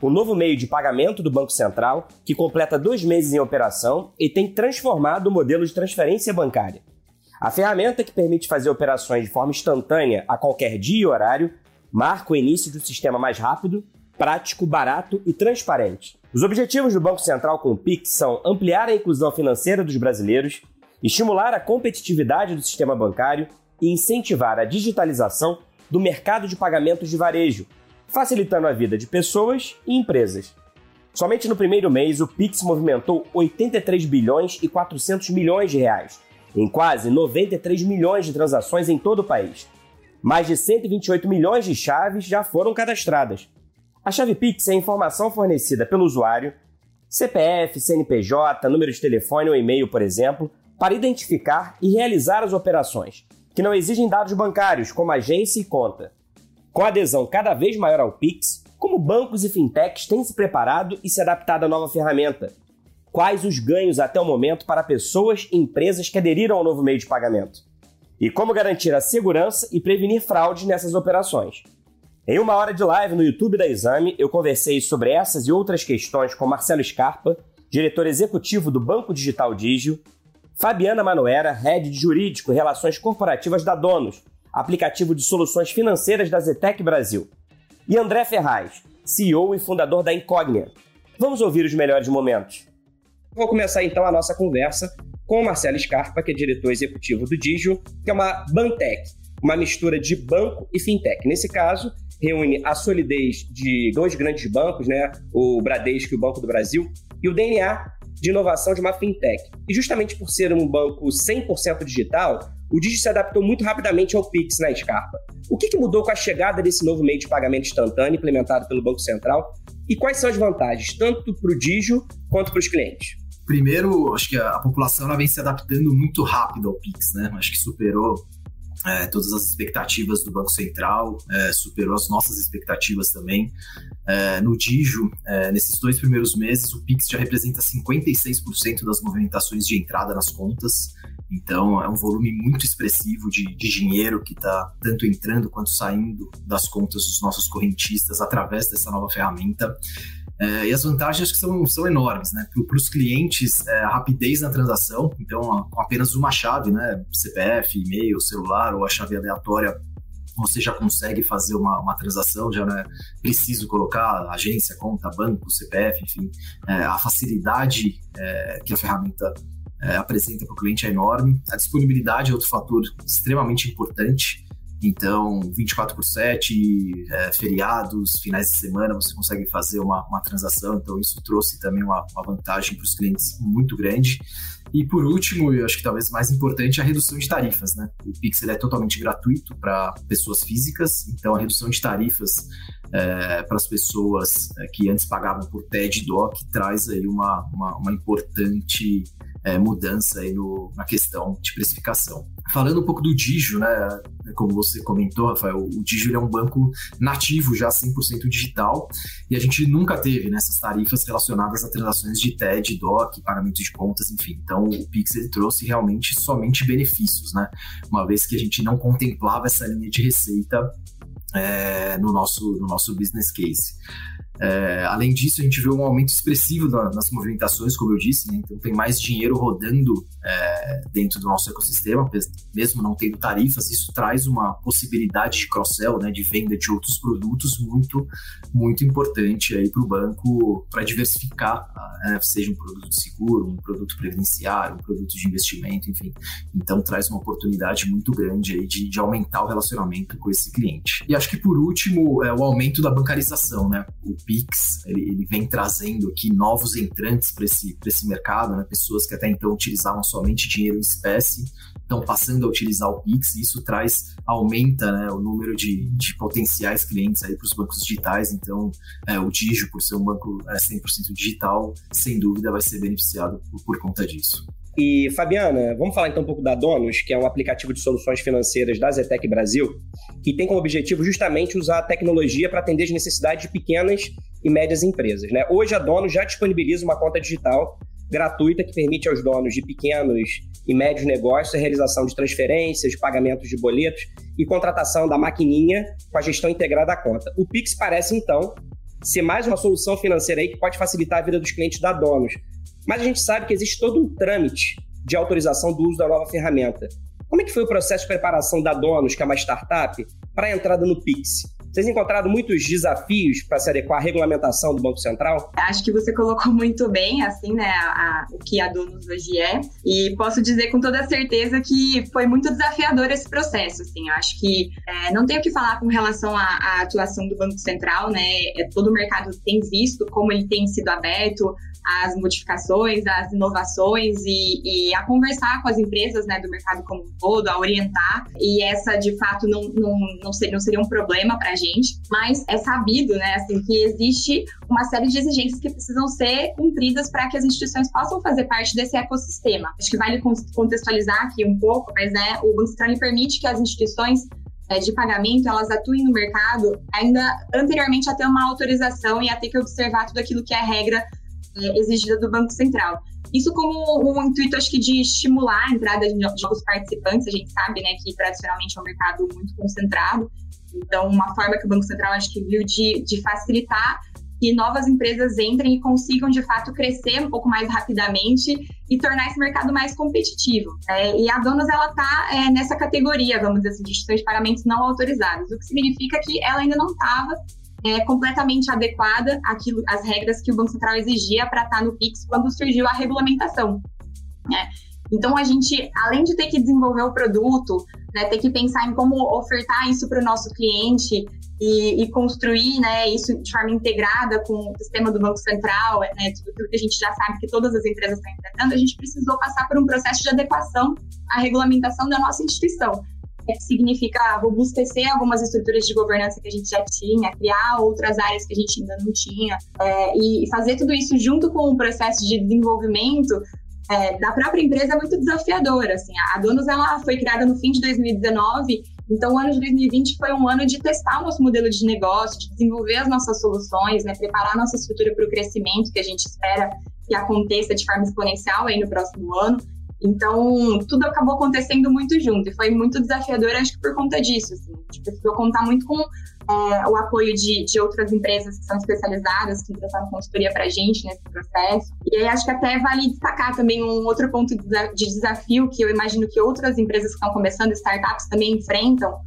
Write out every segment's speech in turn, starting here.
o novo meio de pagamento do Banco Central, que completa dois meses em operação e tem transformado o modelo de transferência bancária. A ferramenta que permite fazer operações de forma instantânea a qualquer dia e horário marca o início de um sistema mais rápido, prático, barato e transparente. Os objetivos do Banco Central com o PIX são ampliar a inclusão financeira dos brasileiros, estimular a competitividade do sistema bancário e incentivar a digitalização do mercado de pagamentos de varejo, facilitando a vida de pessoas e empresas. Somente no primeiro mês, o Pix movimentou 83 bilhões e 400 milhões de reais, em quase 93 milhões de transações em todo o país. Mais de 128 milhões de chaves já foram cadastradas. A chave Pix é a informação fornecida pelo usuário, CPF, CNPJ, número de telefone ou e-mail, por exemplo, para identificar e realizar as operações, que não exigem dados bancários, como agência e conta. Com adesão cada vez maior ao Pix, como bancos e fintechs têm se preparado e se adaptado à nova ferramenta? Quais os ganhos até o momento para pessoas e empresas que aderiram ao novo meio de pagamento? E como garantir a segurança e prevenir fraudes nessas operações? Em uma hora de live no YouTube da Exame, eu conversei sobre essas e outras questões com Marcelo Scarpa, diretor executivo do Banco Digital Digio, Fabiana Manoera, head de Jurídico e Relações Corporativas da Donos, aplicativo de soluções financeiras da Zetec Brasil. E André Ferraz, CEO e fundador da Incognia. Vamos ouvir os melhores momentos. Vou começar então a nossa conversa com o Marcelo Scarpa, que é diretor executivo do Digio, que é uma Bantec, uma mistura de banco e fintech. Nesse caso, reúne a solidez de dois grandes bancos, né? o Bradesco e o Banco do Brasil, e o DNA de inovação de uma fintech. E justamente por ser um banco 100% digital, o Digi se adaptou muito rapidamente ao Pix na Scarpa. O que, que mudou com a chegada desse novo meio de pagamento instantâneo implementado pelo Banco Central? E quais são as vantagens, tanto para o Digio quanto para os clientes? Primeiro, acho que a, população ela vem se adaptando muito rápido ao Pix, né? Acho que superou é, todas as expectativas do Banco Central, é, superou as nossas expectativas também. É, no Digio, é, nesses dois primeiros meses, o Pix já representa 56% das movimentações de entrada nas contas. Então, é um volume muito expressivo de, de dinheiro que está tanto entrando quanto saindo das contas dos nossos correntistas através dessa nova ferramenta. É, e as vantagens que são, são enormes, né? Para os clientes, é, a rapidez na transação, então, com apenas uma chave, né? CPF, e-mail, celular ou a chave aleatória, você já consegue fazer uma, uma transação, já não é preciso colocar agência, conta, banco, CPF, enfim. É, a facilidade é, que a ferramenta é, apresenta para o cliente é enorme. A disponibilidade é outro fator extremamente importante. Então, 24 por 7, é, feriados, finais de semana, você consegue fazer uma, uma transação. Então, isso trouxe também uma, uma vantagem para os clientes muito grande. E por último, eu acho que talvez mais importante, a redução de tarifas. Né? O Pix é totalmente gratuito para pessoas físicas, então a redução de tarifas é, para as pessoas é, que antes pagavam por TED e DOC traz aí uma, uma, uma importante é, mudança aí no, na questão de precificação. Falando um pouco do Digio, né, como você comentou, Rafael, o Digio é um banco nativo já 100% digital e a gente nunca teve nessas né, tarifas relacionadas a transações de TED, DOC, pagamento de contas, enfim. Então o Pix ele trouxe realmente somente benefícios, né? Uma vez que a gente não contemplava essa linha de receita é, no, nosso, no nosso business case. É, além disso, a gente vê um aumento expressivo na, nas movimentações, como eu disse, né? então tem mais dinheiro rodando é, dentro do nosso ecossistema, mesmo não tendo tarifas, isso traz uma possibilidade de cross-sell, né, de venda de outros produtos muito, muito importante aí para o banco para diversificar, né, seja um produto seguro, um produto previdenciário, um produto de investimento, enfim. Então traz uma oportunidade muito grande aí de, de aumentar o relacionamento com esse cliente. E acho que por último é o aumento da bancarização, né? O Pix, ele, ele vem trazendo aqui novos entrantes para esse, esse mercado, né? pessoas que até então utilizavam somente dinheiro em espécie, estão passando a utilizar o Pix, e isso traz, aumenta né, o número de, de potenciais clientes para os bancos digitais, então é, o Digio, por ser um banco é, 100% digital, sem dúvida vai ser beneficiado por, por conta disso. E, Fabiana, vamos falar então um pouco da Donos, que é um aplicativo de soluções financeiras da Zetec Brasil, que tem como objetivo justamente usar a tecnologia para atender as necessidades de pequenas e médias empresas. Né? Hoje, a Donos já disponibiliza uma conta digital gratuita que permite aos donos de pequenos e médios negócios a realização de transferências, pagamentos de boletos e contratação da maquininha com a gestão integrada da conta. O Pix parece, então, ser mais uma solução financeira aí que pode facilitar a vida dos clientes da Donos, mas a gente sabe que existe todo um trâmite de autorização do uso da nova ferramenta. Como é que foi o processo de preparação da Donos, que é uma startup, para a entrada no Pix? Vocês encontraram muitos desafios para se adequar à regulamentação do Banco Central? Acho que você colocou muito bem, assim, né, a, a, o que a Donos hoje é. E posso dizer com toda certeza que foi muito desafiador esse processo, assim. Acho que é, não tenho o que falar com relação à, à, atuação do Banco Central, né? É, todo o mercado tem visto como ele tem sido aberto, as modificações, as inovações e, e, a conversar com as empresas né, do mercado como um todo, a orientar. E essa, de fato, não, não, não, seria, não seria um problema para a gente, mas é sabido né, assim, que existe uma série de exigências que precisam ser cumpridas para que as instituições possam fazer parte desse ecossistema. Acho que vale contextualizar aqui um pouco, mas né, o Banco Central permite que as instituições é, de pagamento, elas atuem no mercado ainda anteriormente a ter uma autorização e a ter que observar tudo aquilo que é regra é, exigida do Banco Central. Isso como um intuito, acho que, de estimular a entrada de novos participantes. A gente sabe, né, que tradicionalmente é um mercado muito concentrado. Então, uma forma que o Banco Central, acho que viu de, de facilitar que novas empresas entrem e consigam, de fato, crescer um pouco mais rapidamente e tornar esse mercado mais competitivo. É, e a Donos, ela está é, nessa categoria, vamos dizer assim, de instituições de pagamentos não autorizadas, o que significa que ela ainda não estava é, completamente adequada àquilo, às regras que o Banco Central exigia para estar tá no PIX quando surgiu a regulamentação. Né? Então, a gente, além de ter que desenvolver o produto, né, ter que pensar em como ofertar isso para o nosso cliente e, e, construir né, isso de forma integrada com o sistema do Banco Central, né, tudo que a gente já sabe que todas as empresas estão enfrentando, a gente precisou passar por um processo de adequação à regulamentação da nossa instituição que significa robustecer algumas estruturas de governança que a gente já tinha, criar outras áreas que a gente ainda não tinha, é, e fazer tudo isso junto com o processo de desenvolvimento é, da própria empresa é muito desafiador. Assim, a Donos ela foi criada no fim de 2019, então o ano de 2020 foi um ano de testar o nosso modelo de negócio, de desenvolver as nossas soluções, né, preparar a nossa estrutura para o crescimento que a gente espera que aconteça de forma exponencial aí no próximo ano. Então, tudo acabou acontecendo muito junto e foi muito desafiador, acho que por conta disso. Assim. A gente precisou contar muito com é, o apoio de, de outras empresas que são especializadas, que prestaram consultoria para a gente nesse processo. E aí acho que até vale destacar também um outro ponto de desafio que eu imagino que outras empresas que estão começando, startups, também enfrentam,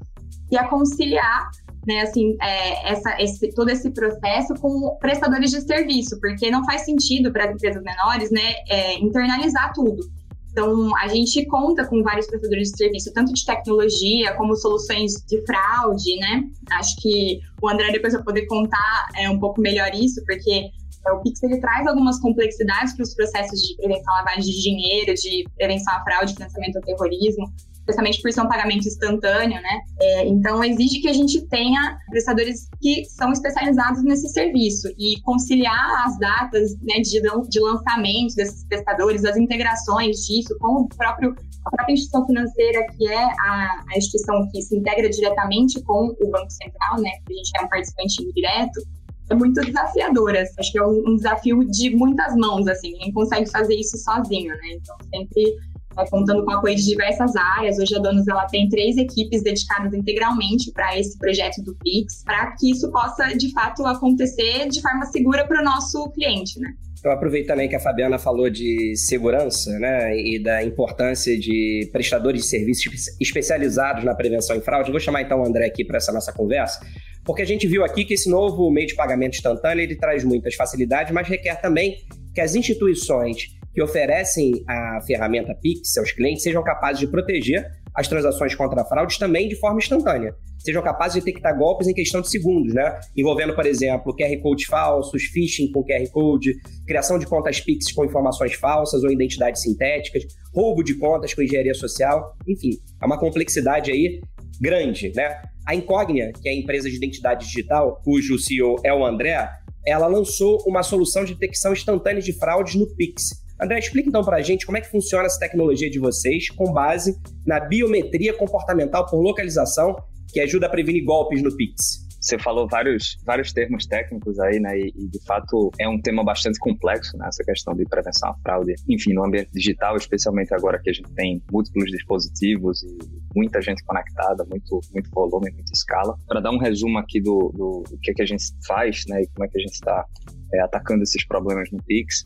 e é conciliar né, assim, é, essa, esse, todo esse processo com prestadores de serviço, porque não faz sentido para as empresas menores, né, é, internalizar tudo. Então, a gente conta com vários prestadores de serviço, tanto de tecnologia como soluções de fraude, né? Acho que o André depois vai poder contar é, um pouco melhor isso, porque é, o Pix ele traz algumas complexidades para os processos de prevenção à lavagem de dinheiro, de prevenção à fraude, financiamento ao terrorismo especialmente por ser um pagamento instantâneo, né? É, então, exige que a gente tenha prestadores que são especializados nesse serviço e conciliar as datas né, de, de lançamento desses prestadores, as integrações disso com o próprio a própria instituição financeira, que é a, a instituição que se integra diretamente com o Banco Central, né? A gente é um participante indireto, é muito desafiadora. Acho que é um desafio de muitas mãos, assim, ninguém consegue fazer isso sozinho, né? Então, sempre é, contando com apoio de diversas áreas. Hoje a Donos ela tem três equipes dedicadas integralmente para esse projeto do Pix, para que isso possa de fato acontecer de forma segura para o nosso cliente, né? Então, aproveitando aí que a Fabiana falou de segurança né, e da importância de prestadores de serviços especializados na prevenção em fraude, vou chamar então o André aqui para essa nossa conversa, porque a gente viu aqui que esse novo meio de pagamento instantâneo ele traz muitas facilidades, mas requer também que as instituições que oferecem a ferramenta Pix aos clientes sejam capazes de proteger as transações contra fraudes também de forma instantânea. Sejam capazes de detectar golpes em questão de segundos, né? Envolvendo, por exemplo, QR Codes falsos, phishing com QR Code, criação de contas Pix com informações falsas ou identidades sintéticas, roubo de contas com engenharia social. Enfim, é uma complexidade aí grande, né? A Incognia, que é a empresa de identidade digital, cujo CEO é o André, ela lançou uma solução de detecção instantânea de fraudes no Pix. André, explica então para a gente como é que funciona essa tecnologia de vocês com base na biometria comportamental por localização que ajuda a prevenir golpes no Pix. Você falou vários, vários termos técnicos aí, né? E, e, de fato é um tema bastante complexo, né? Essa questão de prevenção à fraude. Enfim, no ambiente digital, especialmente agora que a gente tem múltiplos dispositivos e muita gente conectada, muito, muito volume, muita escala. Para dar um resumo aqui do, do, do que, é que a gente faz, né? E como é que a gente está é, atacando esses problemas no Pix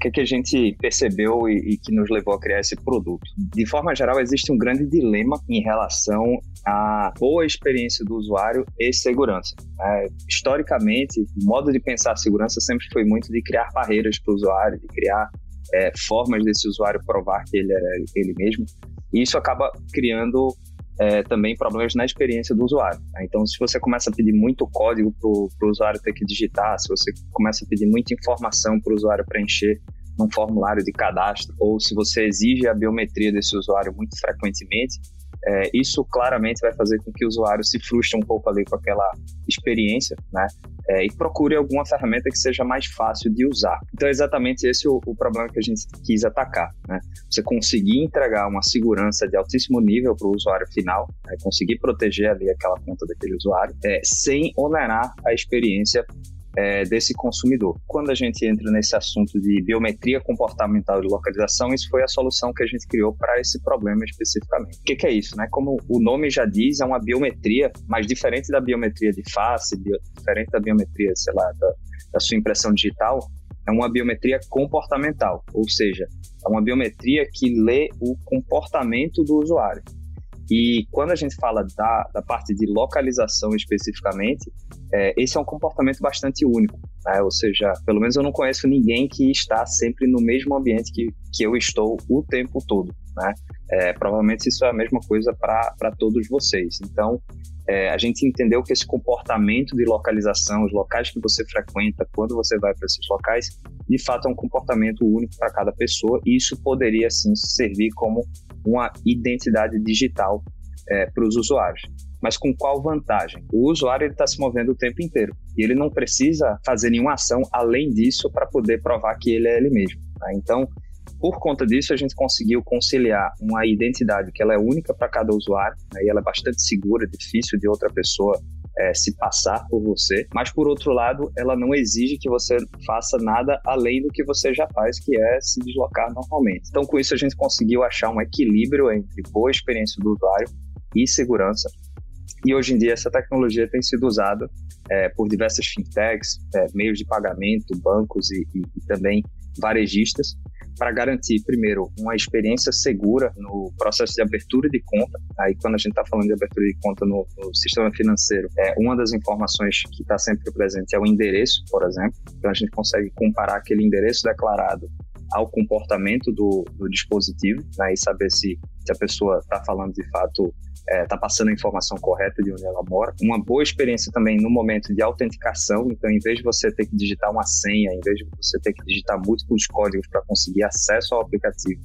que, que a gente percebeu e, e, que nos levou a criar esse produto? De forma geral, existe um grande dilema em relação à boa experiência do usuário e segurança. É, historicamente, o modo de pensar segurança sempre foi muito de criar barreiras para o usuário, de criar é, formas desse usuário provar que ele é ele mesmo. E isso acaba criando é, também problemas na experiência do usuário. Né? Então, se você começa a pedir muito código para o usuário ter que digitar, se você começa a pedir muita informação para o usuário preencher num formulário de cadastro, ou se você exige a biometria desse usuário muito frequentemente, é, isso claramente vai fazer com que o usuário se frustre um pouco ali com aquela experiência, né? É, e procure alguma ferramenta que seja mais fácil de usar. Então, é exatamente esse o, o problema que a gente quis atacar, né? Você conseguir entregar uma segurança de altíssimo nível para o usuário final, né? conseguir proteger ali aquela conta daquele usuário, é, sem onerar a experiência é, desse consumidor. Quando a gente entra nesse assunto de biometria comportamental de localização, isso foi a solução que a gente criou para esse problema especificamente. O que, que, é isso? Né? Como o nome já diz, é uma biometria, mas diferente da biometria de face, diferente da biometria, sei lá, da, da sua impressão digital, é uma biometria comportamental, ou seja, é uma biometria que lê o comportamento do usuário. E quando a gente fala da, da parte de localização especificamente, é, esse é um comportamento bastante único. Né? Ou seja, pelo menos eu não conheço ninguém que está sempre no mesmo ambiente que, que eu estou o tempo todo. Né? É, provavelmente isso é a mesma coisa para todos vocês. Então, é, a gente entendeu que esse comportamento de localização, os locais que você frequenta, quando você vai para esses locais, de fato é um comportamento único para cada pessoa e isso poderia sim servir como uma identidade digital é, para os usuários. Mas com qual vantagem? O usuário está se movendo o tempo inteiro e ele não precisa fazer nenhuma ação além disso para poder provar que ele é ele mesmo. Né? Então, por conta disso, a gente conseguiu conciliar uma identidade que ela é única para cada usuário né? e ela é bastante segura, difícil de outra pessoa é, se passar por você, mas por outro lado, ela não exige que você faça nada além do que você já faz, que é se deslocar normalmente. Então, com isso, a gente conseguiu achar um equilíbrio entre boa experiência do usuário e segurança. E hoje em dia, essa tecnologia tem sido usada é, por diversas fintechs, é, meios de pagamento, bancos e, e, e também varejistas, para garantir, primeiro, uma experiência segura no processo de abertura de conta. Aí, quando a gente está falando de abertura de conta no, no, sistema financeiro, é uma das informações que está sempre presente é o endereço, por exemplo. Então, a gente consegue comparar aquele endereço declarado ao comportamento do, do dispositivo né, e saber se, se a pessoa está falando de fato está é, tá passando a informação correta de onde ela mora. Uma boa experiência também no momento de autenticação, então, em vez de você ter que digitar uma senha, em vez de você ter que digitar múltiplos códigos para conseguir acesso ao aplicativo,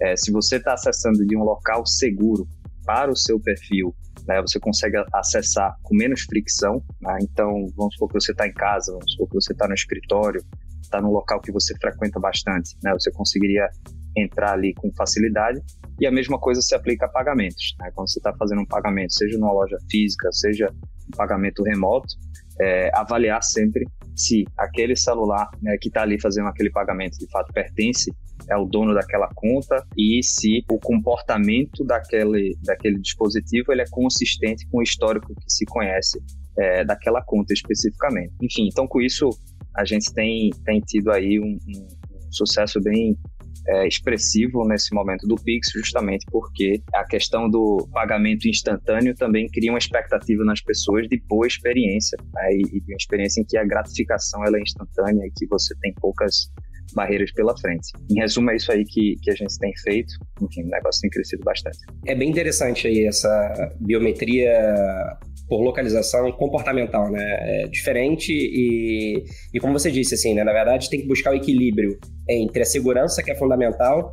é, se você está acessando de um local seguro para o seu perfil, né, você consegue acessar com menos fricção. Né? Então, vamos supor que você está em casa, vamos supor que você está no escritório, está no local que você frequenta bastante, né? Você conseguiria entrar ali com facilidade. E a mesma coisa se aplica a pagamentos. Né? Quando você está fazendo um pagamento, seja numa loja física, seja um pagamento remoto, é, avaliar sempre se aquele celular né, que está ali fazendo aquele pagamento de fato pertence é o dono daquela conta e se o comportamento daquele, daquele dispositivo ele é consistente com o histórico que se conhece é, daquela conta especificamente. Enfim, então com isso a gente tem, tem tido aí um, um sucesso bem é, expressivo nesse momento do Pix, justamente porque a questão do pagamento instantâneo também cria uma expectativa nas pessoas de boa experiência, né? e, e uma experiência em que a gratificação ela é instantânea e que você tem poucas barreiras pela frente. Em resumo, é isso aí que, que a gente tem feito. Enfim, o negócio tem crescido bastante. É bem interessante aí essa biometria por localização comportamental, né? É diferente e, e como você disse, assim, né? Na verdade, tem que buscar o equilíbrio entre a segurança, que é fundamental,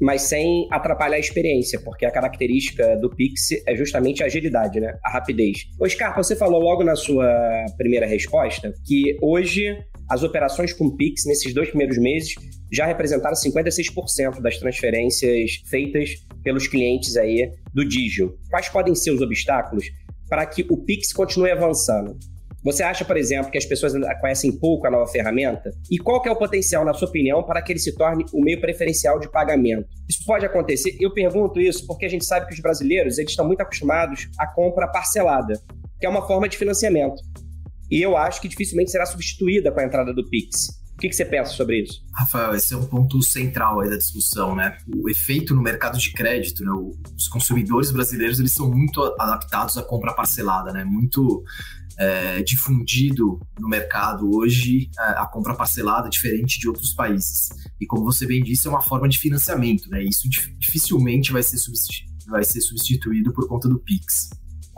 mas sem atrapalhar a experiência, porque a característica do Pix é justamente a agilidade, né? A rapidez. Ô, Scarpa, você falou logo na sua primeira resposta que hoje as operações com Pix nesses dois primeiros meses já representaram 56% das transferências feitas pelos clientes aí do Digio. Quais podem ser os obstáculos para que o Pix continue avançando? Você acha, por exemplo, que as pessoas conhecem pouco a nova ferramenta? E qual é o potencial, na sua opinião, para que ele se torne o meio preferencial de pagamento? Isso pode acontecer? Eu pergunto isso porque a gente sabe que os brasileiros eles estão muito acostumados à compra parcelada, que é uma forma de financiamento. E eu acho que dificilmente será substituída com a entrada do Pix. O que, que, você pensa sobre isso? Rafael, esse é um ponto central aí da discussão, né? O efeito no mercado de crédito, né? Os consumidores brasileiros, eles são muito adaptados à compra parcelada, né? Muito é, difundido no mercado hoje a, a compra parcelada, diferente de outros países. E como você bem disse, é uma forma de financiamento, né? Isso dificilmente vai ser, vai ser substituído por conta do Pix.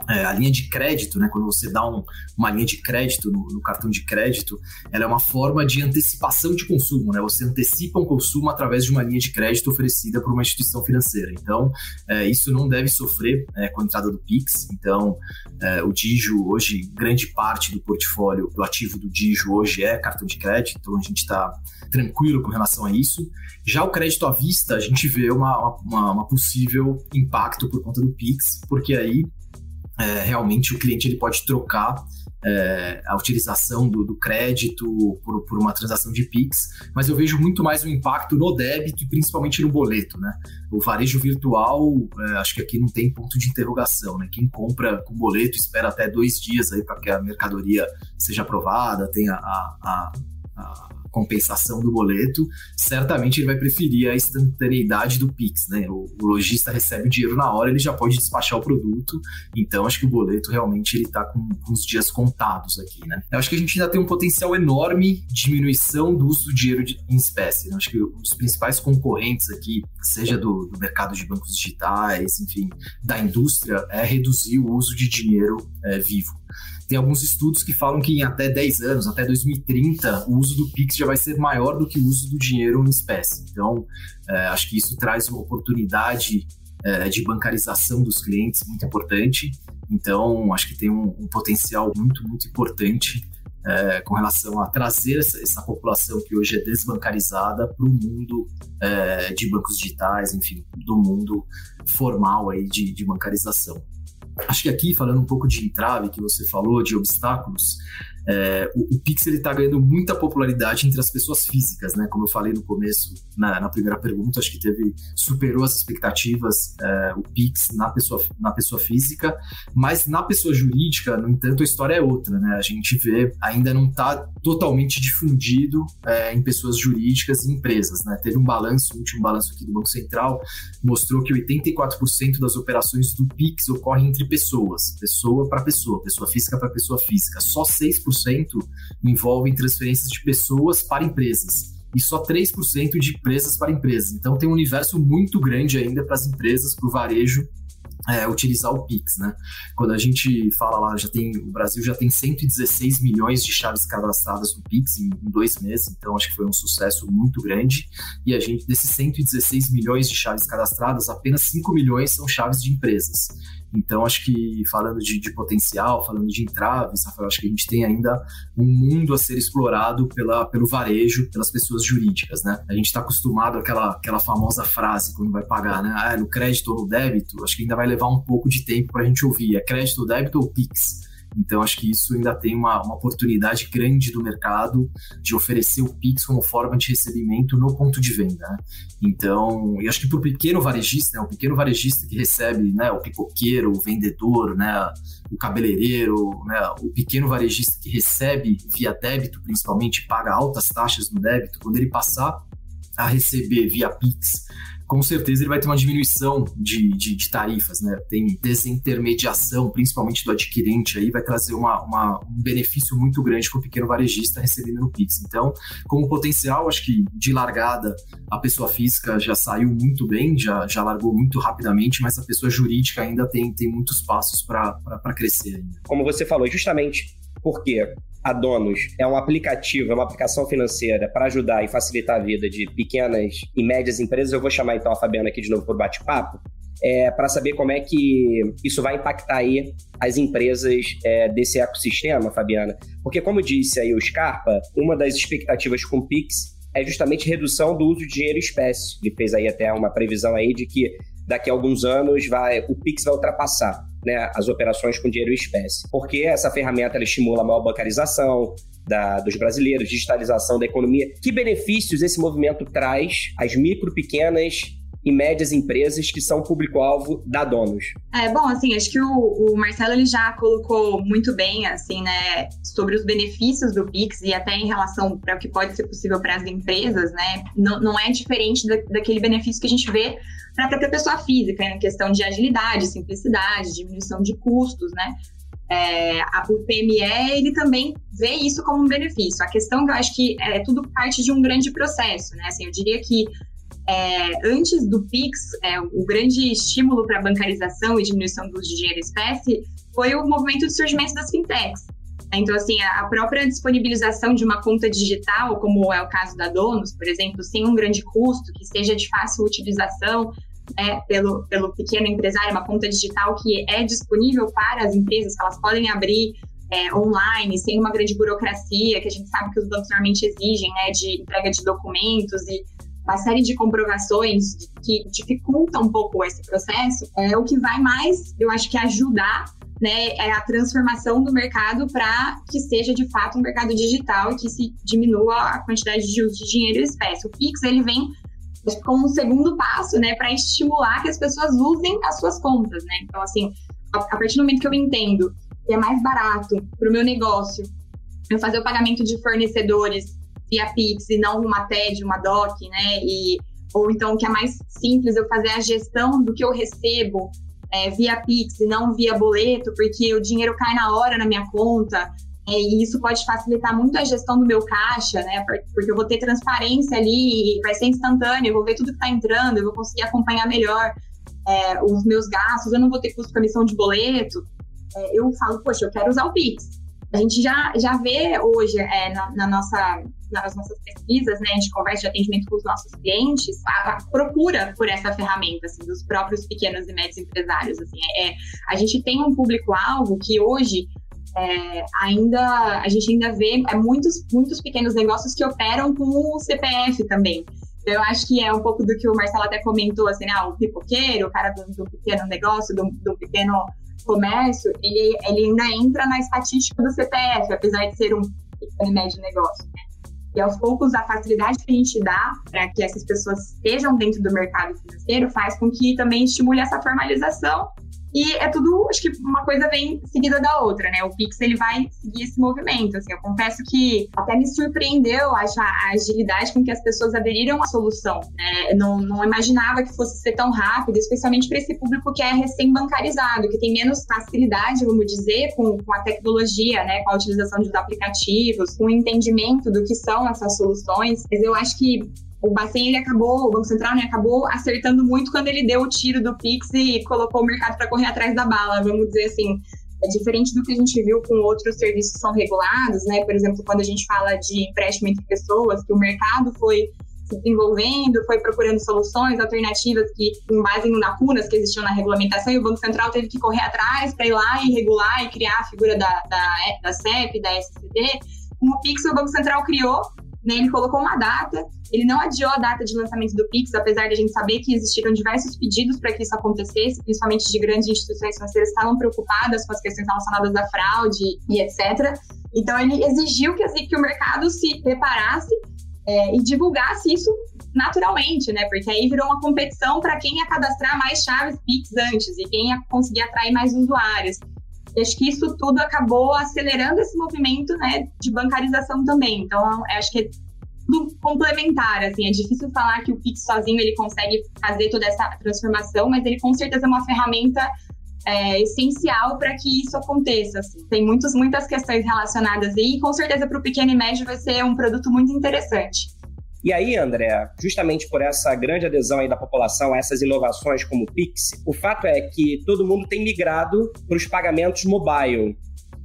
É, a linha de crédito, né, quando você dá um, uma linha de crédito no, no, cartão de crédito, ela é uma forma de antecipação de consumo. Né? Você antecipa um consumo através de uma linha de crédito oferecida por uma instituição financeira. Então, é, isso não deve sofrer é, com a entrada do Pix. Então, é, o Digio, hoje, grande parte do portfólio, do ativo do Digio hoje é cartão de crédito. Então, a gente está tranquilo com relação a isso. Já o crédito à vista, a gente vê uma, uma, uma possível impacto por conta do Pix, porque aí é, realmente o cliente ele pode trocar é, a utilização do, do crédito por, por, uma transação de Pix, mas eu vejo muito mais o impacto no débito e principalmente no boleto, né? O varejo virtual, é, acho que aqui não tem ponto de interrogação, né? Quem compra com boleto espera até dois dias para que a mercadoria seja aprovada, tenha a, a, a compensação do boleto, certamente ele vai preferir a instantaneidade do Pix, né? O, o lojista recebe o dinheiro na hora, ele já pode despachar o produto, então acho que o boleto realmente ele está com, com os dias contados aqui, né? Eu acho que a gente ainda tem um potencial enorme de diminuição do uso do dinheiro de, em espécie. Né? Acho que os principais concorrentes aqui, seja do, do, mercado de bancos digitais, enfim, da indústria, é reduzir o uso de dinheiro é, vivo. Tem alguns estudos que falam que em até 10 anos, até 2030, o uso do Pix já vai ser maior do que o uso do dinheiro em espécie. Então, é, acho que isso traz uma oportunidade é, de bancarização dos clientes muito importante. Então, acho que tem um, um potencial muito, muito importante é, com relação a trazer essa, essa, população que hoje é desbancarizada para o mundo é, de bancos digitais, enfim, do mundo formal aí de, de bancarização. Acho que aqui, falando um pouco de entrave, que você falou, de obstáculos, é, o, o, Pix está ganhando muita popularidade entre as pessoas físicas, né? Como eu falei no começo, na, na primeira pergunta, acho que teve superou as expectativas é, o Pix na pessoa, na pessoa física, mas na pessoa jurídica, no entanto, a história é outra, né? A gente vê ainda não está totalmente difundido é, em pessoas jurídicas e empresas, né? Teve um balanço, o último balanço aqui do Banco Central mostrou que 84% das operações do Pix ocorrem entre pessoas, pessoa para pessoa, pessoa física para pessoa física. Só 6% envolvem transferências de pessoas para empresas e só 3% de empresas para empresas. Então tem um universo muito grande ainda para as empresas, para o varejo é, utilizar o Pix, né? Quando a gente fala lá, já tem o Brasil já tem 116 milhões de chaves cadastradas no Pix em, em, dois meses, então acho que foi um sucesso muito grande. E a gente desses 116 milhões de chaves cadastradas, apenas 5 milhões são chaves de empresas. Então, acho que falando de, de, potencial, falando de entraves, Rafael, acho que a gente tem ainda um mundo a ser explorado pela, pelo varejo, pelas pessoas jurídicas, né? A gente está acostumado àquela, àquela famosa frase quando vai pagar, né? Ah, é no crédito ou no débito, acho que ainda vai levar um pouco de tempo para a gente ouvir. É crédito débito ou PIX? Então, acho que isso ainda tem uma, uma oportunidade grande do mercado de oferecer o Pix como forma de recebimento no ponto de venda. Né? Então, e acho que para o pequeno varejista, né, o pequeno varejista que recebe né, o pipoqueiro, o vendedor, né, o cabeleireiro, né, o pequeno varejista que recebe via débito, principalmente, paga altas taxas no débito, quando ele passar a receber via Pix com certeza ele vai ter uma diminuição de, de, de, tarifas, né? Tem desintermediação, principalmente do adquirente aí, vai trazer uma, uma um benefício muito grande para o pequeno varejista recebendo no Pix. Então, como potencial, acho que de largada a pessoa física já saiu muito bem, já, já largou muito rapidamente, mas a pessoa jurídica ainda tem, tem muitos passos para crescer ainda. Como você falou, justamente porque a Donos é um aplicativo, é uma aplicação financeira para ajudar e facilitar a vida de pequenas e médias empresas. Eu vou chamar então a Fabiana aqui de novo para o bate-papo, é, para saber como é que isso vai impactar aí as empresas é, desse ecossistema, Fabiana. Porque, como disse aí o Scarpa, uma das expectativas com o Pix é justamente redução do uso de dinheiro espécie. Ele fez aí até uma previsão aí de que daqui a alguns anos vai, o Pix vai ultrapassar né, as operações com dinheiro em espécie. Porque essa ferramenta ela estimula a maior bancarização, da, dos brasileiros, digitalização da economia. Que benefícios esse movimento traz às micro, pequenas e médias empresas que são público-alvo da Donos? É, bom, assim, acho que o, o, Marcelo ele já colocou muito bem, assim, né, sobre os benefícios do Pix e até em relação para o que pode ser possível para as empresas, né, não, não é diferente da, daquele benefício que a gente vê para a própria pessoa física, em questão de agilidade, simplicidade, diminuição de custos, né, é, a, o PME ele também vê isso como um benefício. A questão que eu acho que é tudo parte de um grande processo, né? Assim, eu diria que é, antes do PIX, é, o grande estímulo para a bancarização e diminuição do dinheiro espécie foi o movimento de surgimento das fintechs. Então, assim, a própria disponibilização de uma conta digital, como é o caso da Donos, por exemplo, sem um grande custo, que seja de fácil utilização né, pelo, pelo pequeno empresário, uma conta digital que é disponível para as empresas, que elas podem abrir é, online, sem uma grande burocracia, que a gente sabe que os bancos normalmente exigem, né, de entrega de documentos e uma série de comprovações que dificultam um pouco esse processo, é o que vai mais, eu acho que ajudar né, é a transformação do mercado para que seja de fato um mercado digital e que se diminua a quantidade de uso de dinheiro espécie. O Pix ele vem como um segundo passo, né, para estimular que as pessoas usem as suas contas, né? Então assim, a partir do momento que eu entendo que é mais barato para o meu negócio eu fazer o pagamento de fornecedores via Pix e não uma TED, uma DOC, né? E, ou então que é mais simples eu fazer a gestão do que eu recebo é, via Pix e não via boleto, porque o dinheiro cai na hora na minha conta. É, e isso pode facilitar muito a gestão do meu caixa, né? Porque eu vou ter transparência ali, vai ser instantâneo, eu vou ver tudo que está entrando, eu vou conseguir acompanhar melhor é, os meus gastos, eu não vou ter custo com emissão de boleto. É, eu falo, poxa, eu quero usar o Pix. A gente já, já vê hoje é, na, na, nossa, nas nossas pesquisas, né, de conversa de atendimento com os nossos clientes, a, a procura por essa ferramenta, assim, dos próprios pequenos e médios empresários. Assim, é, é a gente tem um público-alvo que hoje é, ainda a gente ainda vê é, muitos, muitos pequenos negócios que operam com o CPF também. Então, eu acho que é um pouco do que o Marcelo até comentou, assim, ah, o pipoqueiro, o cara do, do pequeno negócio, do, do pequeno comércio, ele, ele ainda entra na estatística do CPF, apesar de ser um médio negócio. Né? E aos poucos, a facilidade que a gente dá para que essas pessoas estejam dentro do mercado financeiro faz com que também estimule essa formalização e é tudo, acho que uma coisa vem seguida da outra, né? O Pix, ele vai seguir esse movimento, assim. Eu confesso que até me surpreendeu, acho, a agilidade com que as pessoas aderiram à solução, né? Não, não imaginava que fosse ser tão rápido, especialmente para esse público que é recém-bancarizado, que tem menos facilidade, vamos dizer, com, com a tecnologia, né? Com a utilização de aplicativos, com o entendimento do que são essas soluções. Mas eu acho que o Bacen ele acabou, o Banco Central né, acabou acertando muito quando ele deu o tiro do Pix e colocou o mercado para correr atrás da bala, vamos dizer assim. É diferente do que a gente viu com outros serviços que são regulados, né? Por exemplo, quando a gente fala de empréstimo entre pessoas, que o mercado foi se desenvolvendo, foi procurando soluções alternativas que, com base em lacunas que existiam na regulamentação, e o Banco Central teve que correr atrás para ir lá e regular e criar a figura da, da, da CEP, da SCD. Com o Pix, o Banco Central criou né, ele colocou uma data, ele não adiou a data de lançamento do Pix, apesar de a gente saber que existiram diversos pedidos para que isso acontecesse, principalmente de grandes instituições financeiras que estavam preocupadas com as questões relacionadas à fraude e etc. Então, ele exigiu que, assim, que o mercado se preparasse é, e divulgasse isso naturalmente, né? Porque aí virou uma competição para quem ia cadastrar mais chaves Pix antes e quem ia conseguir atrair mais usuários. E acho que isso tudo acabou acelerando esse movimento né, de bancarização também. Então, acho que complementar, assim, é difícil falar que o Pix sozinho ele consegue fazer toda essa transformação, mas ele com certeza é uma ferramenta é, essencial para que isso aconteça. Assim. Tem muitos, muitas questões relacionadas aí, e com certeza para o pequeno e médio vai ser um produto muito interessante. E aí, André, justamente por essa grande adesão aí da população a essas inovações como o Pix, o fato é que todo mundo tem migrado para os pagamentos mobile.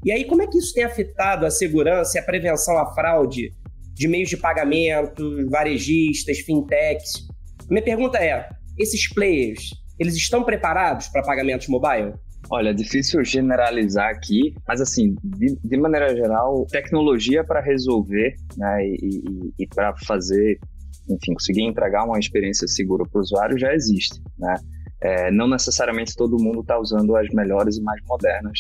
E aí, como é que isso tem afetado a segurança e a prevenção à fraude de meios de pagamento, varejistas, fintechs? Minha pergunta é: esses players, eles estão preparados para pagamentos mobile? Olha, difícil generalizar aqui, mas assim, de, de maneira geral, tecnologia para resolver né, e, e, e para fazer, enfim, conseguir entregar uma experiência segura para o usuário já existe. Né? É, não necessariamente todo mundo está usando as melhores e mais modernas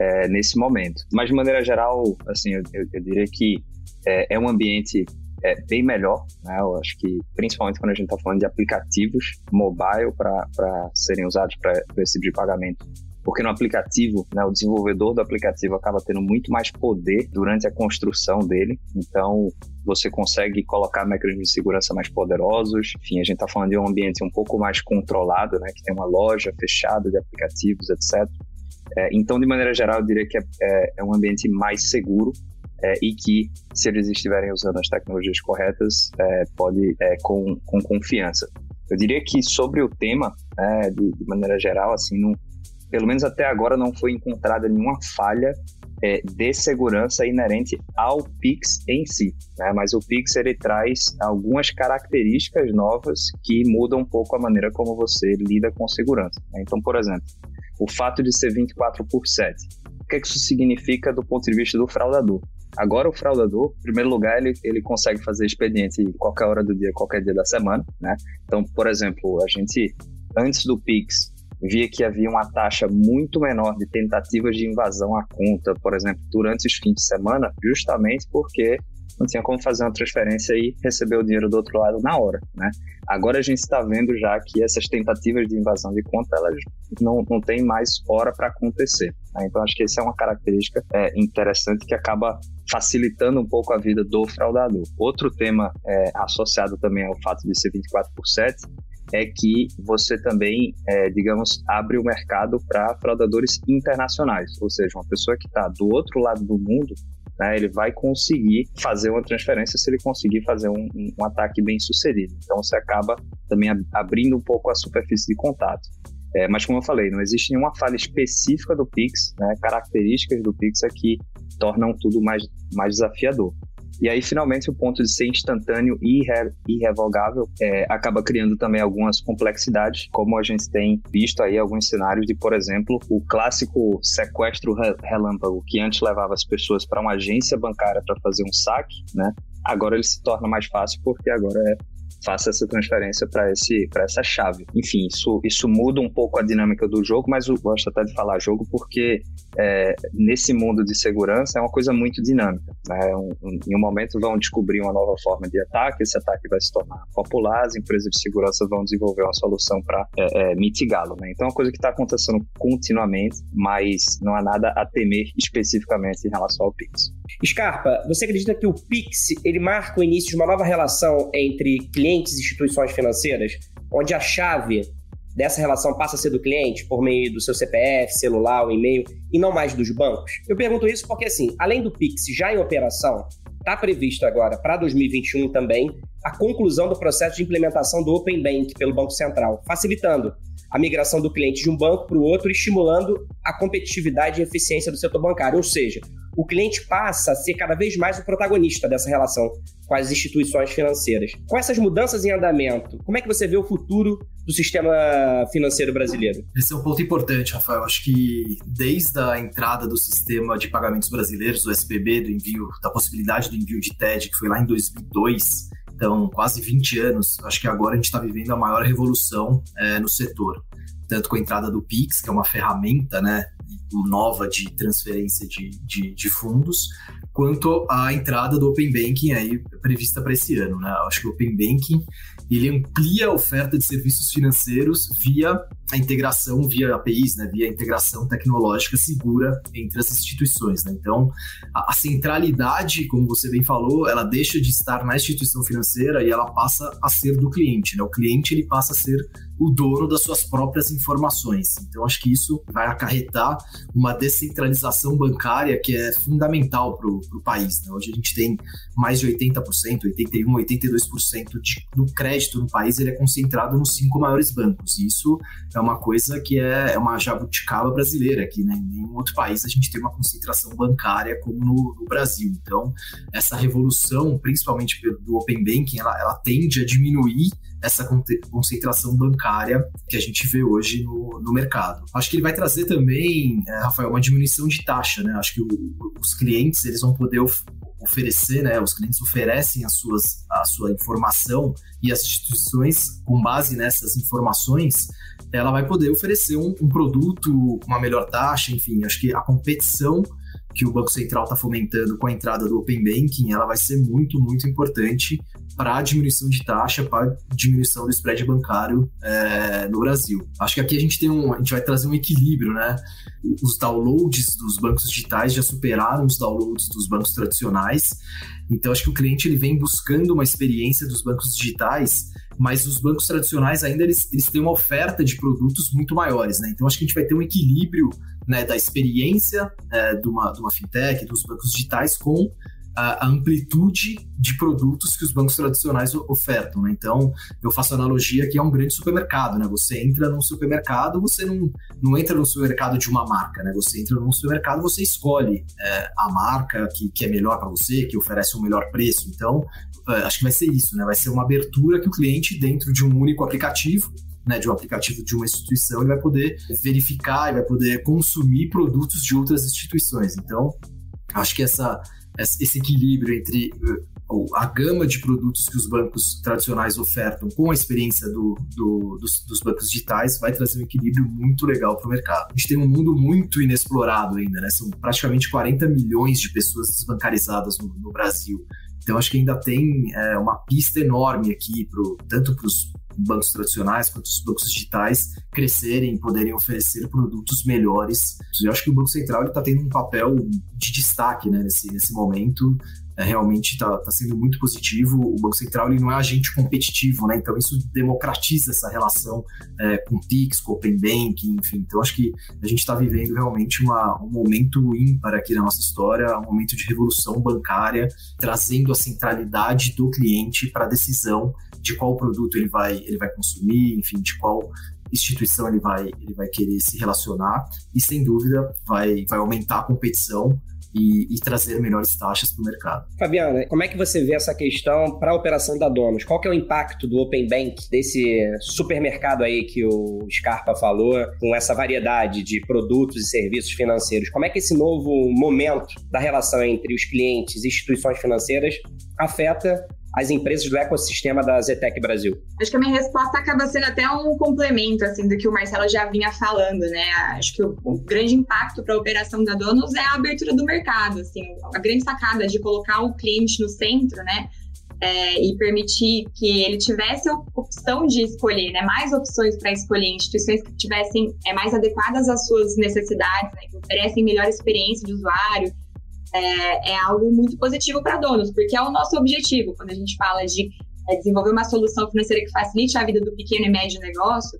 é, nesse momento. Mas de maneira geral, assim, eu, eu, eu diria que é, é, um ambiente é, bem melhor, né? Eu acho que principalmente quando a gente está falando de aplicativos mobile para serem usados para esse tipo de pagamento porque no aplicativo, né, o desenvolvedor do aplicativo acaba tendo muito mais poder durante a construção dele. Então, você consegue colocar mecanismos de segurança mais poderosos. Enfim, a gente está falando de um ambiente um pouco mais controlado, né, que tem uma loja fechada de aplicativos, etc. É, então, de maneira geral, eu diria que é, é, é um ambiente mais seguro é, e que, se eles estiverem usando as tecnologias corretas, é, pode é, com, com confiança. Eu diria que sobre o tema, né, de, de, maneira geral, assim, não, pelo menos até agora não foi encontrada nenhuma falha é, de segurança inerente ao Pix em si, né? Mas o Pix ele traz algumas características novas que mudam um pouco a maneira como você lida com segurança. Né? Então, por exemplo, o fato de ser 24 por 7. O que, é que isso significa do ponto de vista do fraudador? Agora o fraudador, em primeiro lugar, ele, ele consegue fazer expediente qualquer hora do dia, qualquer dia da semana, né? Então, por exemplo, a gente antes do Pix via que havia uma taxa muito menor de tentativas de invasão à conta, por exemplo, durante os fins de semana, justamente porque não tinha como fazer uma transferência e receber o dinheiro do outro lado na hora, né? Agora a gente está vendo já que essas tentativas de invasão de conta, elas não, não tem mais hora para acontecer. Né? Então acho que essa é uma característica é, interessante que acaba facilitando um pouco a vida do fraudador. Outro tema é, associado também ao fato de ser 24 por 7 é que você também, é, digamos, abre o mercado para fraudadores internacionais, ou seja, uma pessoa que está do outro lado do mundo, né, ele vai conseguir fazer uma transferência se ele conseguir fazer um, um ataque bem sucedido. Então você acaba também abrindo um pouco a superfície de contato. É, mas como eu falei, não existe nenhuma falha específica do Pix, né, características do Pix aqui tornam tudo mais, mais desafiador. E aí, finalmente, o ponto de ser instantâneo e irre irrevogável é, acaba criando também algumas complexidades, como a gente tem visto aí alguns cenários de, por exemplo, o clássico sequestro relâmpago, que antes levava as pessoas para uma agência bancária para fazer um saque, né? Agora ele se torna mais fácil porque agora é faça essa transferência para esse para essa chave. Enfim, isso isso muda um pouco a dinâmica do jogo, mas eu gosto até de falar jogo porque é, nesse mundo de segurança é uma coisa muito dinâmica. Né? Um, um, em um momento vão descobrir uma nova forma de ataque, esse ataque vai se tornar popular, as empresas de segurança vão desenvolver uma solução para é, é, mitigá-lo. Né? Então é uma coisa que está acontecendo continuamente, mas não há nada a temer especificamente em relação ao Pix. Scarpa, você acredita que o Pix ele marca o início de uma nova relação entre clientes e instituições financeiras, onde a chave dessa relação passa a ser do cliente por meio do seu CPF, celular, e-mail e não mais dos bancos? Eu pergunto isso porque, assim, além do Pix já em operação, está previsto agora para 2021 também a conclusão do processo de implementação do Open Bank pelo Banco Central, facilitando a migração do cliente de um banco para o outro, estimulando a competitividade e eficiência do setor bancário. Ou seja, o cliente passa a ser cada vez mais o protagonista dessa relação com as instituições financeiras. Com essas mudanças em andamento, como é que você vê o futuro do sistema financeiro brasileiro? Esse é um ponto importante, Rafael. Acho que desde a entrada do sistema de pagamentos brasileiros, do SPB, do envio, da possibilidade do envio de TED, que foi lá em 2002, então quase 20 anos, acho que agora a gente está vivendo a maior revolução é, no setor tanto com a entrada do Pix, que é uma ferramenta né, nova de transferência de, de, de fundos, quanto à entrada do Open Banking aí prevista para esse ano. Né? Acho que o Open Banking ele amplia a oferta de serviços financeiros via a integração, via APIs, né? via integração tecnológica segura entre as instituições. Né? Então, a, a centralidade, como você bem falou, ela deixa de estar na instituição financeira e ela passa a ser do cliente. Né? O cliente ele passa a ser o dono das suas próprias informações. Então, acho que isso vai acarretar uma descentralização bancária que é fundamental para o país. Né? Hoje a gente tem mais de 80%, 81%, 82% de, do crédito no país ele é concentrado nos cinco maiores bancos. Isso é uma coisa que é, é uma jabuticaba brasileira aqui. Né? Em nenhum outro país a gente tem uma concentração bancária como no, no Brasil. Então, essa revolução, principalmente do Open Banking, ela, ela tende a diminuir essa concentração bancária que a gente vê hoje no, no mercado. Acho que ele vai trazer também, é, Rafael, uma diminuição de taxa, né? Acho que o, os clientes eles vão poder of oferecer, né? Os clientes oferecem as suas, a sua informação e as instituições, com base nessas informações, ela vai poder oferecer um, um produto com uma melhor taxa, enfim, acho que a competição que o Banco Central está fomentando com a entrada do Open Banking, ela vai ser muito, muito importante para a diminuição de taxa, para a diminuição do spread bancário é, no Brasil. Acho que aqui a gente tem um, a gente vai trazer um equilíbrio, né? Os downloads dos bancos digitais já superaram os downloads dos bancos tradicionais. Então acho que o cliente ele vem buscando uma experiência dos bancos digitais, mas os bancos tradicionais ainda eles, eles têm uma oferta de produtos muito maiores, né? Então acho que a gente vai ter um equilíbrio né, da experiência é, de, uma, de uma fintech, dos bancos digitais com a, amplitude de produtos que os bancos tradicionais ofertam. Né? Então, eu faço analogia que é um grande supermercado. Né? Você entra num supermercado, você não, não entra no supermercado de uma marca. Né? Você entra num supermercado, você escolhe é, a marca que, que é melhor para você, que oferece um melhor preço. Então, é, acho que vai ser isso. Né? Vai ser uma abertura que o cliente, dentro de um único aplicativo, né, de um aplicativo de uma instituição, ele vai poder verificar e vai poder consumir produtos de outras instituições. Então, acho que essa esse equilíbrio entre uh, a gama de produtos que os bancos tradicionais ofertam com a experiência do, do, dos, dos, bancos digitais vai trazer um equilíbrio muito legal para o mercado. A gente tem um mundo muito inexplorado ainda, né? São praticamente 40 milhões de pessoas desbancarizadas no, no Brasil. Então, acho que ainda tem é, uma pista enorme aqui, pro, tanto para os bancos tradicionais quanto os bancos digitais crescerem, poderem oferecer produtos melhores. Eu acho que o Banco Central está tendo um papel de destaque né, nesse, nesse momento é, realmente está tá sendo muito positivo. O Banco Central ele não é agente competitivo, né? Então isso democratiza essa relação é, com o PIX, com o Open Banking, enfim. Então acho que a gente está vivendo realmente uma, um momento ímpar aqui na nossa história, um momento de revolução bancária, trazendo a centralidade do cliente para a decisão de qual produto ele vai, ele vai consumir, enfim, de qual instituição ele vai, ele vai querer se relacionar e sem dúvida vai, vai aumentar a competição e, e trazer melhores taxas para o mercado. Fabiana, como é que você vê essa questão para a operação da Donos? Qual que é o impacto do Open Bank, desse supermercado aí que o Scarpa falou, com essa variedade de produtos e serviços financeiros? Como é que esse novo momento da relação entre os clientes e instituições financeiras afeta as empresas do ecossistema da Zetec Brasil? Acho que a minha resposta acaba sendo até um complemento assim do que o Marcelo já vinha falando, né? Acho que o, o grande impacto para a operação da Donos é a abertura do mercado, assim, a grande sacada de colocar o cliente no centro, né? É, e permitir que ele tivesse a opção de escolher, né, mais opções para escolher instituições que tivessem é, mais adequadas às suas necessidades, né, que oferecem melhor experiência de usuário, é, é algo muito positivo para donos, porque é o nosso objetivo quando a gente fala de é, desenvolver uma solução financeira que facilite a vida do pequeno e médio negócio.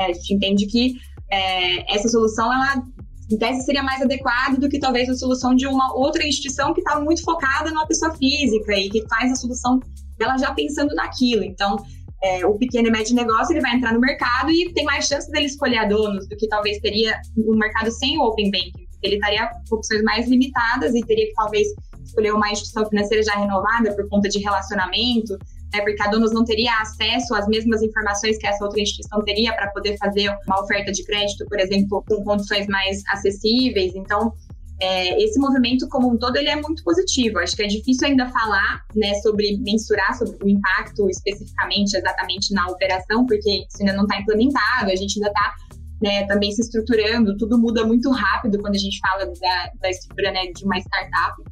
É, a gente entende que é, essa solução ela em seria mais adequada do que talvez a solução de uma outra instituição que está muito focada numa pessoa física e que faz a solução dela já pensando naquilo. Então, é, o pequeno e médio negócio ele vai entrar no mercado e tem mais chance dele escolher a donos do que talvez teria no mercado sem o Open Banking ele estaria com opções mais limitadas e teria que talvez escolher uma instituição financeira já renovada por conta de relacionamento, né, porque a Donos não teria acesso às mesmas informações que essa outra instituição teria para poder fazer uma oferta de crédito, por exemplo, com condições mais acessíveis. Então, é, esse movimento como um todo ele é muito positivo. Acho que é difícil ainda falar né, sobre mensurar sobre o impacto especificamente, exatamente na operação, porque isso ainda não está implementado, a gente ainda está né, também se estruturando, tudo muda muito rápido quando a gente fala da, da estrutura né, de uma startup.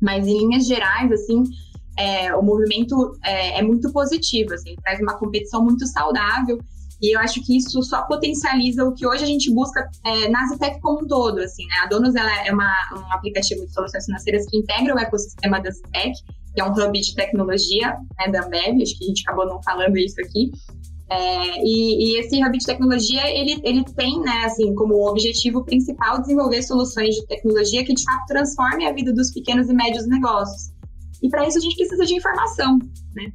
Mas em linhas gerais, assim, é, o movimento é, é, muito positivo, assim, traz uma competição muito saudável e eu acho que isso só potencializa o que hoje a gente busca é, na Zitec como um todo, assim, né? A Donos, ela é uma, um aplicativo de soluções financeiras que integra o ecossistema da Zitec, que é um hub de tecnologia né, da Ambev, acho que a gente acabou não falando isso aqui, é, e, e, esse hub de tecnologia, ele, ele tem, né, assim, como objetivo principal desenvolver soluções de tecnologia que, de fato, transformem a vida dos pequenos e médios negócios. E para isso a gente precisa de informação, né?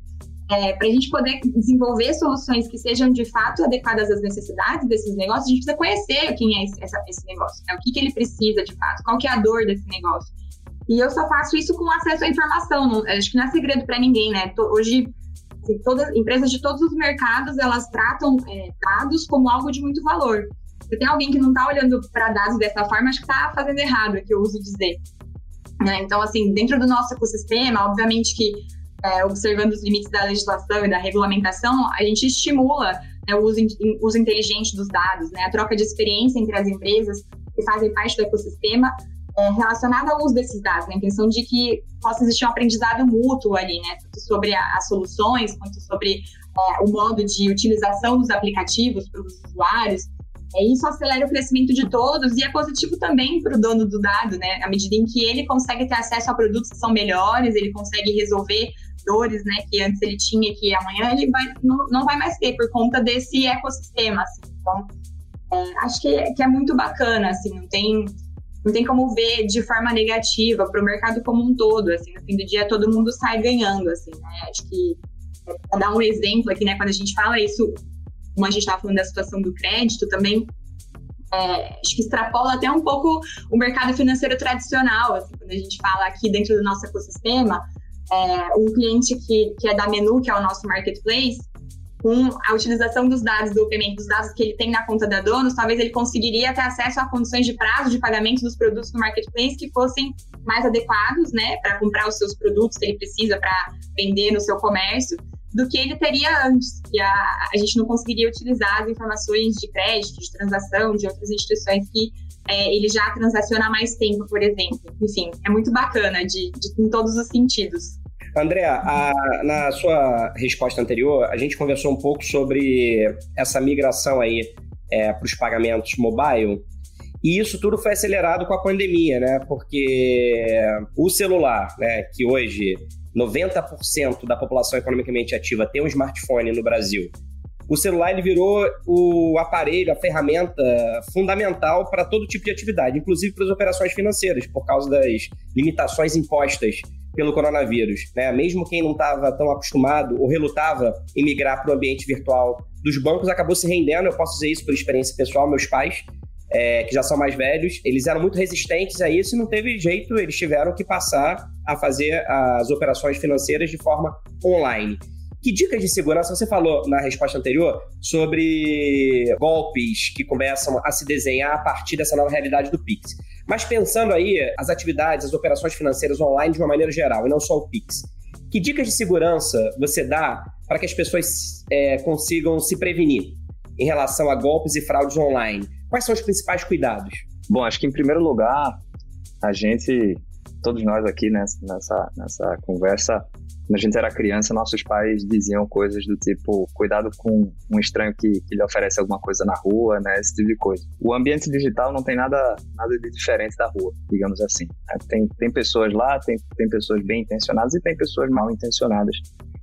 É, para a gente poder desenvolver soluções que sejam de fato adequadas às necessidades desses negócios, a gente precisa conhecer quem é esse, essa, esse negócio, né? o que, que ele precisa de fato, qual que é a dor desse negócio. E eu só faço isso com acesso à informação, não, acho que não é segredo para ninguém, né? Hoje Assim, todas, empresas de todos os mercados, elas tratam é, dados como algo de muito valor. Se tem alguém que não está olhando para dados dessa forma, acho que está fazendo errado, é que eu uso dizer. Né? Então, assim, dentro do nosso ecossistema, obviamente que é, observando os limites da legislação e da regulamentação, a gente estimula né, o uso, uso inteligente dos dados, né, a troca de experiência entre as empresas que fazem parte do ecossistema é, relacionada ao uso desses dados, na né? intenção de que possa existir um aprendizado mútuo ali, né? Tanto sobre a, as soluções, quanto sobre é, o modo de utilização dos aplicativos para os usuários. É, isso acelera o crescimento de todos e é positivo também para o dono do dado, né? À medida em que ele consegue ter acesso a produtos que são melhores, ele consegue resolver dores, né? Que antes ele tinha, que amanhã ele vai, não, não vai mais ter por conta desse ecossistema, assim. Então, é, acho que, que é muito bacana, assim, não tem não tem como ver de forma negativa para o mercado como um todo, assim, no fim do dia todo mundo sai ganhando, assim, né? Acho que para dar um exemplo aqui, né, quando a gente fala isso, como a gente estava falando da situação do crédito, também é, acho que extrapola até um pouco o mercado financeiro tradicional, assim, quando a gente fala aqui dentro do nosso ecossistema, é, um cliente que, que é da Menu, que é o nosso marketplace, com a utilização dos dados do payment, dos dados que ele tem na conta da Donos, talvez ele conseguiria ter acesso a condições de prazo de pagamento dos produtos no marketplace que fossem mais adequados, né, para comprar os seus produtos que ele precisa para vender no seu comércio, do que ele teria antes, que a, a gente não conseguiria utilizar as informações de crédito, de transação, de outras instituições que é, ele já transaciona há mais tempo, por exemplo. Enfim, é muito bacana de, de em todos os sentidos. André, na sua resposta anterior, a gente conversou um pouco sobre essa migração aí é, para os pagamentos mobile. E isso tudo foi acelerado com a pandemia, né? Porque o celular, né, que hoje 90% da população economicamente ativa tem um smartphone no Brasil. O celular ele virou o aparelho, a ferramenta fundamental para todo tipo de atividade, inclusive para as operações financeiras, por causa das limitações impostas pelo coronavírus. Né? Mesmo quem não estava tão acostumado ou relutava em migrar para o ambiente virtual dos bancos, acabou se rendendo. Eu posso dizer isso por experiência pessoal. Meus pais, é, que já são mais velhos, eles eram muito resistentes a isso e não teve jeito, eles tiveram que passar a fazer as operações financeiras de forma online. Que dicas de segurança você falou na resposta anterior sobre golpes que começam a se desenhar a partir dessa nova realidade do Pix? Mas pensando aí as atividades, as operações financeiras online de uma maneira geral, e não só o Pix, que dicas de segurança você dá para que as pessoas é, consigam se prevenir em relação a golpes e fraudes online? Quais são os principais cuidados? Bom, acho que em primeiro lugar, a gente, todos nós aqui nessa, nessa, nessa conversa, quando a gente era criança, nossos pais diziam coisas do tipo: cuidado com um estranho que, que lhe oferece alguma coisa na rua, né? Esse tipo de coisa. O ambiente digital não tem nada, nada de diferente da rua, digamos assim. Né? Tem, tem pessoas lá, tem, tem pessoas bem intencionadas e tem pessoas mal intencionadas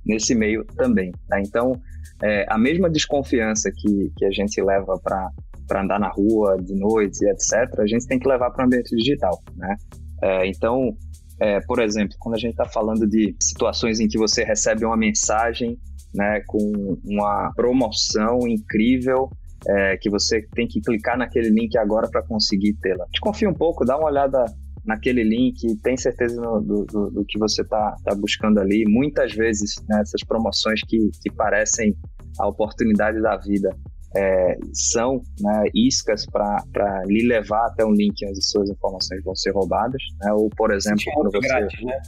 nesse meio também. Né? Então, é, a mesma desconfiança que, que a gente leva para para andar na rua de noite etc., a gente tem que levar para o ambiente digital, né? É, então, é, por exemplo, quando a gente está falando de situações em que você recebe uma mensagem né, com uma promoção incrível é, que você tem que clicar naquele link agora para conseguir tê-la. Desconfia um pouco, dá uma olhada naquele link, tem certeza no, do, do, do, que você está tá buscando ali. Muitas vezes, né, essas promoções que, que parecem a oportunidade da vida é, são né, iscas para lhe levar até um link onde suas informações vão ser roubadas. Né? Ou, por exemplo, quando você. Grátis, né?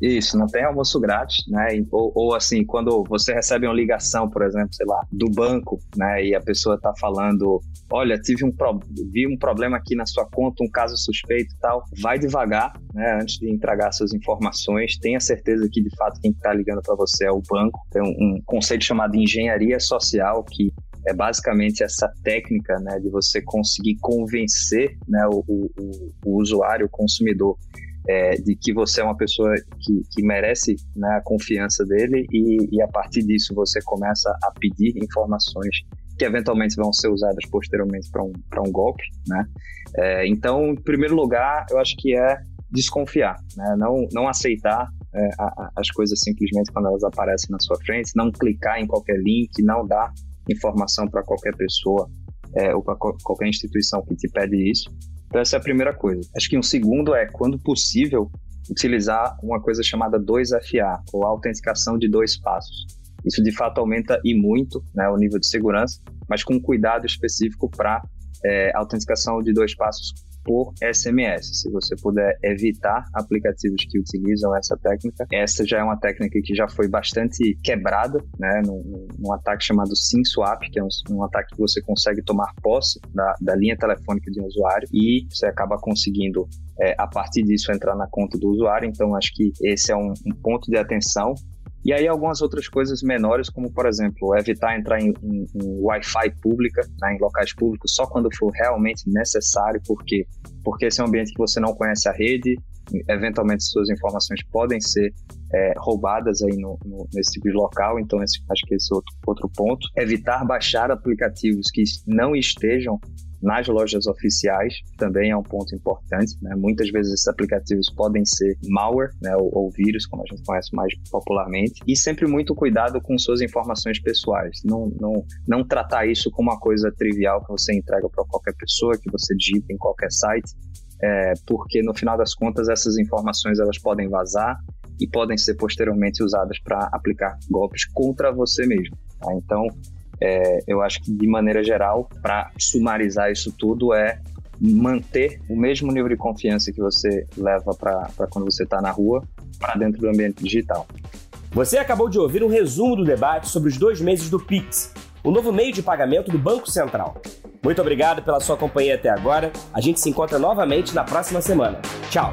Isso, não tem almoço grátis, né? Ou, ou, assim, quando você recebe uma ligação, por exemplo, sei lá, do banco, né? E a pessoa tá falando, olha, tive um pro... vi um problema aqui na sua conta, um caso suspeito e tal. Vai devagar, né? Antes de entregar suas informações, tenha certeza que de fato quem está ligando para você é o banco. Tem um, um conceito chamado engenharia social que é basicamente essa técnica né, de você conseguir convencer né, o, o, o usuário, o consumidor, é, de que você é uma pessoa que, que merece né, a confiança dele e, e, a partir disso você começa a pedir informações que eventualmente vão ser usadas posteriormente para um, um golpe, né? É, então, em primeiro lugar, eu acho que é desconfiar, né? não, não aceitar é, a, as coisas simplesmente quando elas aparecem na sua frente, não clicar em qualquer link, não dar informação para qualquer pessoa é, ou para qualquer instituição que te pede isso. Então, essa é a primeira coisa. Acho que um segundo é, quando possível, utilizar uma coisa chamada 2FA, ou autenticação de dois passos. Isso, de fato, aumenta e muito né, o nível de segurança, mas com cuidado específico para é, autenticação de dois passos por SMS. Se você puder evitar aplicativos que utilizam essa técnica, essa já é uma técnica que já foi bastante quebrada, né, num, num ataque chamado SimSwap, que é um, um, ataque que você consegue tomar posse da, da linha telefônica de um usuário e você acaba conseguindo é, a partir disso entrar na conta do usuário. Então acho que esse é um, um ponto de atenção e aí algumas outras coisas menores, como por exemplo, evitar entrar em, em, em Wi-Fi pública, né, em locais públicos, só quando for realmente necessário, porque porque esse é um ambiente que você não conhece a rede, eventualmente suas informações podem ser é, roubadas aí no, no, nesse tipo de local, então esse, acho que esse é outro, outro ponto. Evitar baixar aplicativos que não estejam nas lojas oficiais também é um ponto importante. Né? Muitas vezes esses aplicativos podem ser malware né? ou, ou, vírus, como a gente conhece mais popularmente. E sempre muito cuidado com suas informações pessoais. Não, não, não tratar isso como uma coisa trivial que você entrega para qualquer pessoa, que você digita em qualquer site. É, porque no final das contas essas informações elas podem vazar e podem ser posteriormente usadas para aplicar golpes contra você mesmo. Tá? Então, é, eu acho que, de maneira geral, para sumarizar isso tudo, é manter o mesmo nível de confiança que você leva para quando você está na rua, para dentro do ambiente digital. Você acabou de ouvir um resumo do debate sobre os dois meses do Pix, o novo meio de pagamento do Banco Central. Muito obrigado pela sua companhia até agora. A gente se encontra novamente na próxima semana. Tchau!